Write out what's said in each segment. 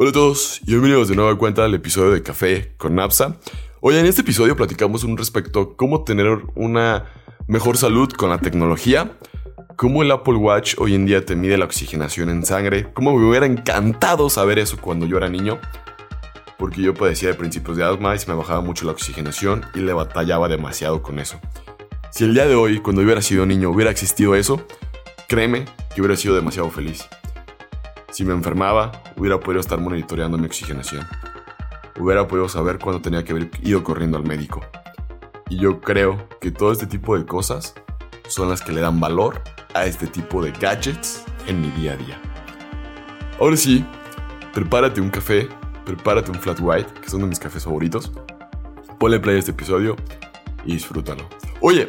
Hola a todos y bienvenidos de nuevo a cuenta al episodio de Café con Napsa. Hoy en este episodio platicamos un respecto a cómo tener una mejor salud con la tecnología, cómo el Apple Watch hoy en día te mide la oxigenación en sangre, cómo me hubiera encantado saber eso cuando yo era niño, porque yo padecía de principios de asma y se me bajaba mucho la oxigenación y le batallaba demasiado con eso. Si el día de hoy, cuando yo hubiera sido niño, hubiera existido eso, créeme que hubiera sido demasiado feliz. Si me enfermaba, hubiera podido estar monitoreando mi oxigenación. Hubiera podido saber cuándo tenía que haber ido corriendo al médico. Y yo creo que todo este tipo de cosas son las que le dan valor a este tipo de gadgets en mi día a día. Ahora sí, prepárate un café, prepárate un flat white, que son de mis cafés favoritos. Ponle play a este episodio y disfrútalo. Oye,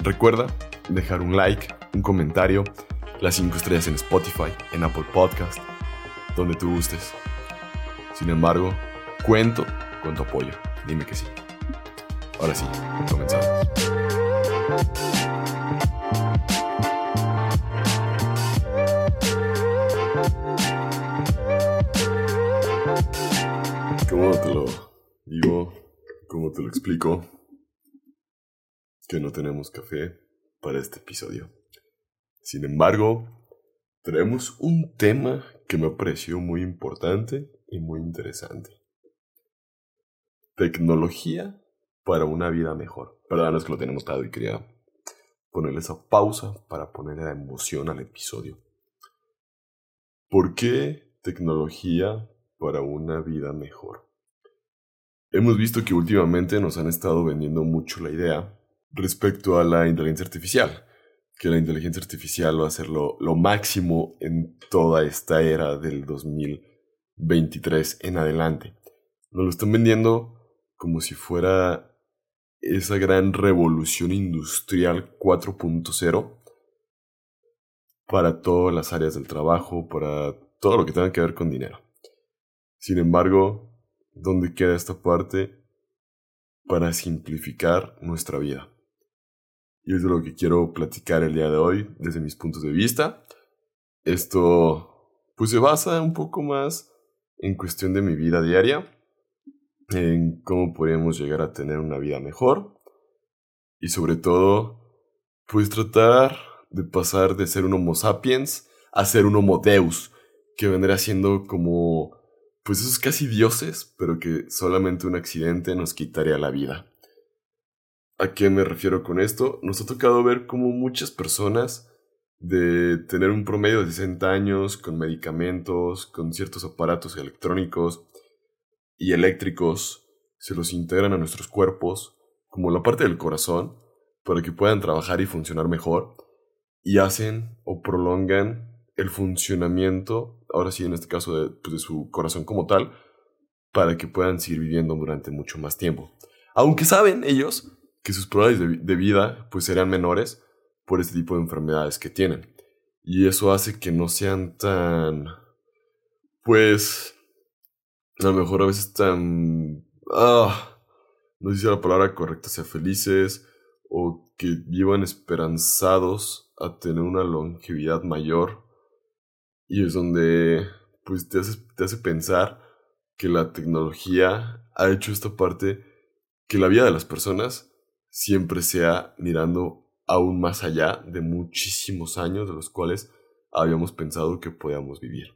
recuerda dejar un like, un comentario las 5 estrellas en Spotify, en Apple Podcast, donde tú gustes. Sin embargo, cuento con tu apoyo. Dime que sí. Ahora sí, comenzamos. ¿Cómo te lo digo? ¿Cómo te lo explico? Que no tenemos café para este episodio. Sin embargo, traemos un tema que me pareció muy importante y muy interesante. Tecnología para una vida mejor. Perdón, es que lo tenemos todo y quería ponerle esa pausa para ponerle la emoción al episodio. ¿Por qué tecnología para una vida mejor? Hemos visto que últimamente nos han estado vendiendo mucho la idea respecto a la inteligencia artificial que la inteligencia artificial va a ser lo, máximo en toda esta era del 2023 en adelante. Nos lo están vendiendo como si fuera esa gran revolución industrial 4.0 para todas las áreas del trabajo, para todo lo que tenga que ver con dinero. Sin embargo, ¿dónde queda esta parte para simplificar nuestra vida? Y es de lo que quiero platicar el día de hoy desde mis puntos de vista. Esto pues se basa un poco más en cuestión de mi vida diaria, en cómo podríamos llegar a tener una vida mejor y sobre todo pues tratar de pasar de ser un homo sapiens a ser un homo deus, que vendrá siendo como pues esos casi dioses, pero que solamente un accidente nos quitaría la vida. ¿A qué me refiero con esto? Nos ha tocado ver cómo muchas personas de tener un promedio de 60 años con medicamentos, con ciertos aparatos electrónicos y eléctricos, se los integran a nuestros cuerpos como la parte del corazón para que puedan trabajar y funcionar mejor y hacen o prolongan el funcionamiento, ahora sí en este caso de, pues, de su corazón como tal, para que puedan seguir viviendo durante mucho más tiempo. Aunque saben ellos que sus probabilidades de, vida pues serán menores por este tipo de enfermedades que tienen. Y eso hace que no sean tan, pues, a lo mejor a veces tan, ah, no sé si la palabra correcta sea felices o que vivan esperanzados a tener una longevidad mayor. Y es donde, pues, te hace, te hace pensar que la tecnología ha hecho esta parte que la vida de las personas siempre sea mirando aún más allá de muchísimos años de los cuales habíamos pensado que podíamos vivir.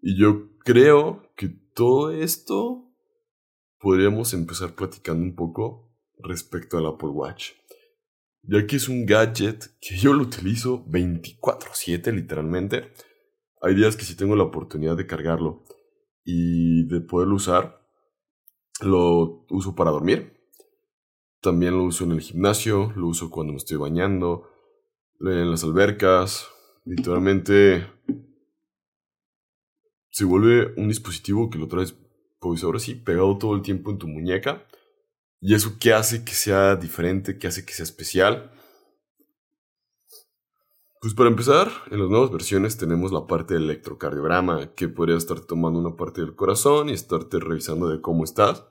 Y yo creo que todo esto podríamos empezar platicando un poco respecto al Apple Watch. Ya que es un gadget que yo lo utilizo 24/7 literalmente. Hay días que si tengo la oportunidad de cargarlo y de poderlo usar, lo uso para dormir también lo uso en el gimnasio, lo uso cuando me estoy bañando, en las albercas. Literalmente se vuelve un dispositivo que lo traes, pues ahora sí, pegado todo el tiempo en tu muñeca. ¿Y eso qué hace que sea diferente? ¿Qué hace que sea especial? Pues para empezar, en las nuevas versiones tenemos la parte del electrocardiograma, que podría estar tomando una parte del corazón y estarte revisando de cómo estás,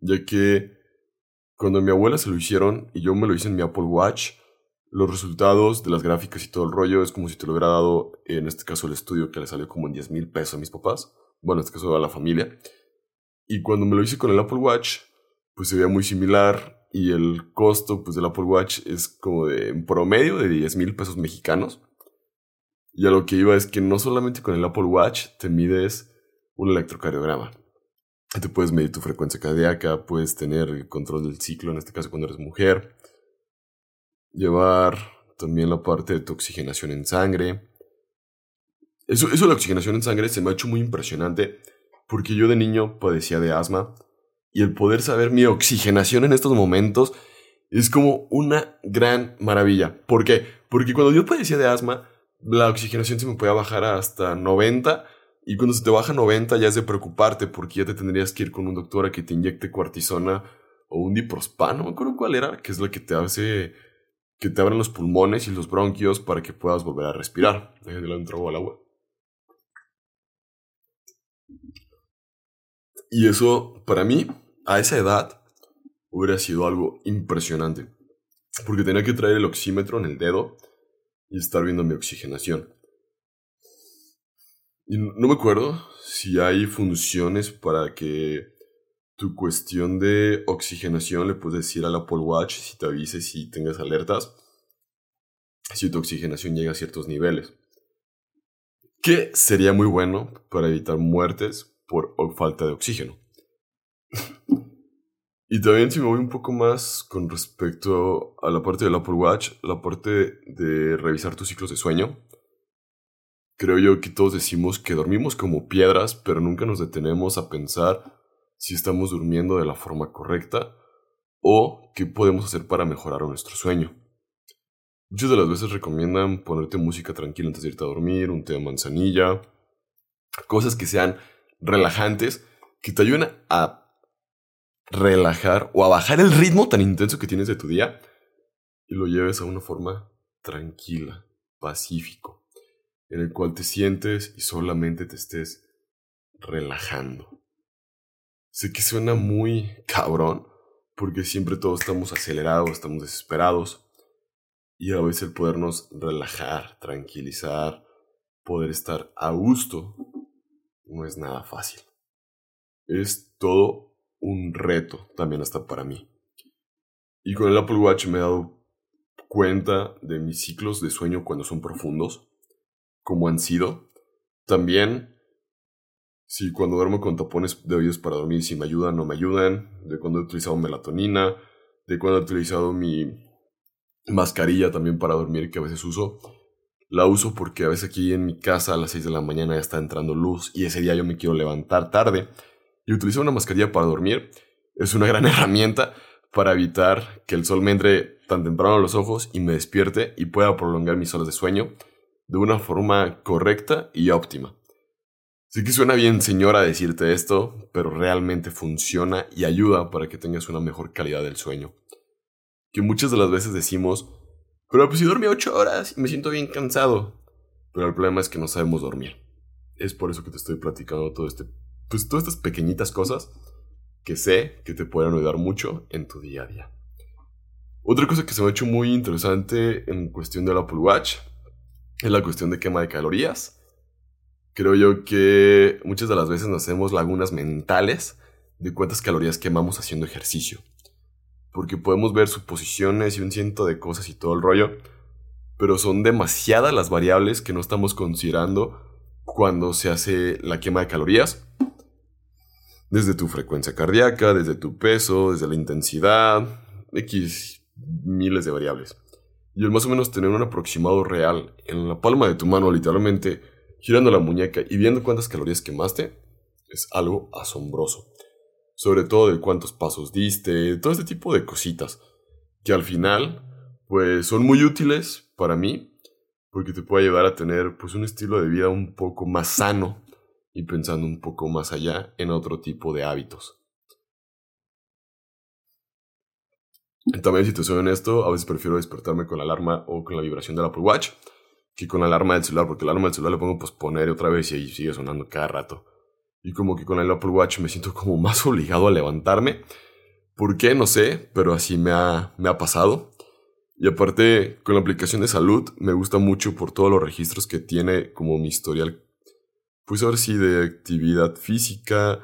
ya que cuando mi abuela se lo hicieron y yo me lo hice en mi Apple Watch, los resultados de las gráficas y todo el rollo es como si te lo hubiera dado, en este caso, el estudio que le salió como en 10 mil pesos a mis papás, bueno, en este caso a la familia. Y cuando me lo hice con el Apple Watch, pues se veía muy similar y el costo pues, del Apple Watch es como de en promedio de 10 mil pesos mexicanos. Y a lo que iba es que no solamente con el Apple Watch te mides un electrocardiograma. Te puedes medir tu frecuencia cardíaca, puedes tener control del ciclo, en este caso cuando eres mujer. Llevar también la parte de tu oxigenación en sangre. Eso, eso de la oxigenación en sangre se me ha hecho muy impresionante porque yo de niño padecía de asma y el poder saber mi oxigenación en estos momentos es como una gran maravilla. ¿Por qué? Porque cuando yo padecía de asma, la oxigenación se me podía bajar hasta 90 y cuando se te baja 90 ya es de preocuparte porque ya te tendrías que ir con un doctor a que te inyecte cortisona o un diprospan, no me acuerdo cuál era, que es la que te hace que te abran los pulmones y los bronquios para que puedas volver a respirar. Déjenle un trago al agua. Y eso, para mí, a esa edad, hubiera sido algo impresionante. Porque tenía que traer el oxímetro en el dedo y estar viendo mi oxigenación. Y no me acuerdo si hay funciones para que tu cuestión de oxigenación le puedes decir al Apple Watch si te avise si tengas alertas, si tu oxigenación llega a ciertos niveles. Que sería muy bueno para evitar muertes por falta de oxígeno. y también si me voy un poco más con respecto a la parte del Apple Watch, la parte de revisar tus ciclos de sueño. Creo yo que todos decimos que dormimos como piedras, pero nunca nos detenemos a pensar si estamos durmiendo de la forma correcta o qué podemos hacer para mejorar nuestro sueño. Muchas de las veces recomiendan ponerte música tranquila antes de irte a dormir, un té de manzanilla, cosas que sean relajantes que te ayuden a relajar o a bajar el ritmo tan intenso que tienes de tu día y lo lleves a una forma tranquila, pacífico, en el cual te sientes y solamente te estés relajando. Sé que suena muy cabrón, porque siempre todos estamos acelerados, estamos desesperados, y a veces el podernos relajar, tranquilizar, poder estar a gusto no es nada fácil. Es todo un reto también hasta para mí. Y con el Apple Watch me he dado cuenta de mis ciclos de sueño cuando son profundos, como han sido. También si cuando duermo con tapones de oídos para dormir, si me ayudan o no me ayudan, de cuando he utilizado melatonina, de cuando he utilizado mi mascarilla también para dormir que a veces uso. La uso porque a veces aquí en mi casa a las 6 de la mañana ya está entrando luz y ese día yo me quiero levantar tarde. Y utilizar una mascarilla para dormir es una gran herramienta para evitar que el sol me entre tan temprano a los ojos y me despierte y pueda prolongar mis horas de sueño de una forma correcta y óptima. Sí que suena bien, señora, decirte esto, pero realmente funciona y ayuda para que tengas una mejor calidad del sueño. Que muchas de las veces decimos, pero pues si dormí ocho horas y me siento bien cansado. Pero el problema es que no sabemos dormir. Es por eso que te estoy platicando todo este, pues todas estas pequeñitas cosas que sé que te pueden ayudar mucho en tu día a día. Otra cosa que se me ha hecho muy interesante en cuestión del Apple Watch es la cuestión de quema de calorías. Creo yo que muchas de las veces nos hacemos lagunas mentales de cuántas calorías quemamos haciendo ejercicio porque podemos ver suposiciones y un ciento de cosas y todo el rollo, pero son demasiadas las variables que no estamos considerando cuando se hace la quema de calorías. Desde tu frecuencia cardíaca, desde tu peso, desde la intensidad, X miles de variables. Y el más o menos tener un aproximado real en la palma de tu mano, literalmente girando la muñeca y viendo cuántas calorías quemaste, es algo asombroso sobre todo de cuántos pasos diste, todo este tipo de cositas, que al final, pues son muy útiles para mí, porque te puede ayudar a tener pues un estilo de vida un poco más sano y pensando un poco más allá en otro tipo de hábitos. También si te soy honesto, a veces prefiero despertarme con la alarma o con la vibración del Apple Watch que con la alarma del celular, porque la alarma del celular le pongo posponer otra vez y ahí sigue sonando cada rato. Y como que con el Apple Watch me siento como más obligado a levantarme. ¿Por qué? No sé, pero así me ha, me ha pasado. Y aparte, con la aplicación de salud, me gusta mucho por todos los registros que tiene como mi historial, pues ahora sí, de actividad física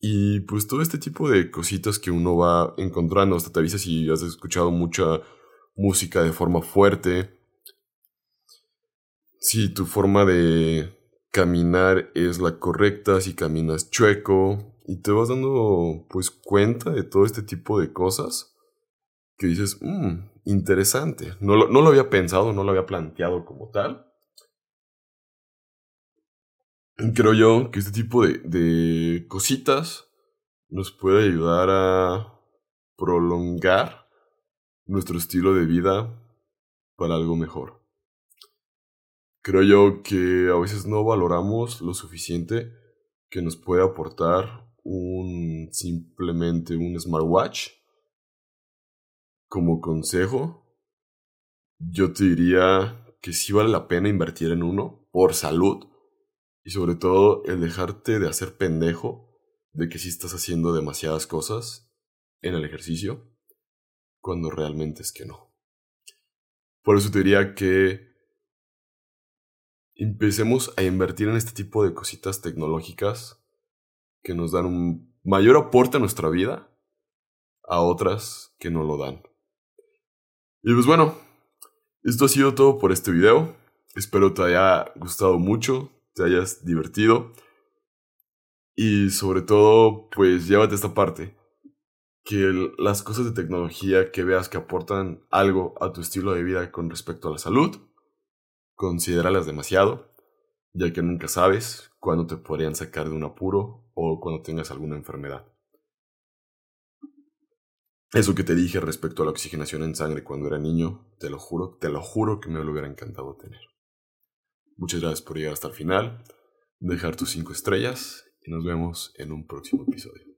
y pues todo este tipo de cositas que uno va encontrando. Hasta te avisa si has escuchado mucha música de forma fuerte. Si tu forma de caminar es la correcta, si caminas chueco. Y te vas dando pues cuenta de todo este tipo de cosas que dices, mmm, interesante. No no lo había pensado, no lo había planteado como tal. Creo yo que este tipo de, cositas nos puede ayudar a prolongar nuestro estilo de vida para algo mejor. Creo yo que a veces no valoramos lo suficiente que nos puede aportar un simplemente un smartwatch como consejo, yo te diría que sí vale la pena invertir en uno por salud y sobre todo el dejarte de hacer pendejo de que sí estás haciendo demasiadas cosas en el ejercicio cuando realmente es que no. Por eso te diría que empecemos a invertir en este tipo de cositas tecnológicas que nos dan un mayor aporte a nuestra vida a otras que no lo dan. Y pues bueno, esto ha sido todo por este video. Espero te haya gustado mucho, te hayas divertido. Y sobre todo, pues llévate esta parte. Que las cosas de tecnología que veas que aportan algo a tu estilo de vida con respecto a la salud, considéralas demasiado, ya que nunca sabes cuándo te podrían sacar de un apuro o cuando tengas alguna enfermedad. Eso que te dije respecto a la oxigenación en sangre cuando era niño, te lo juro, te lo juro que me lo hubiera encantado tener. Muchas gracias por llegar hasta el final, dejar tus 5 estrellas y nos vemos en un próximo episodio.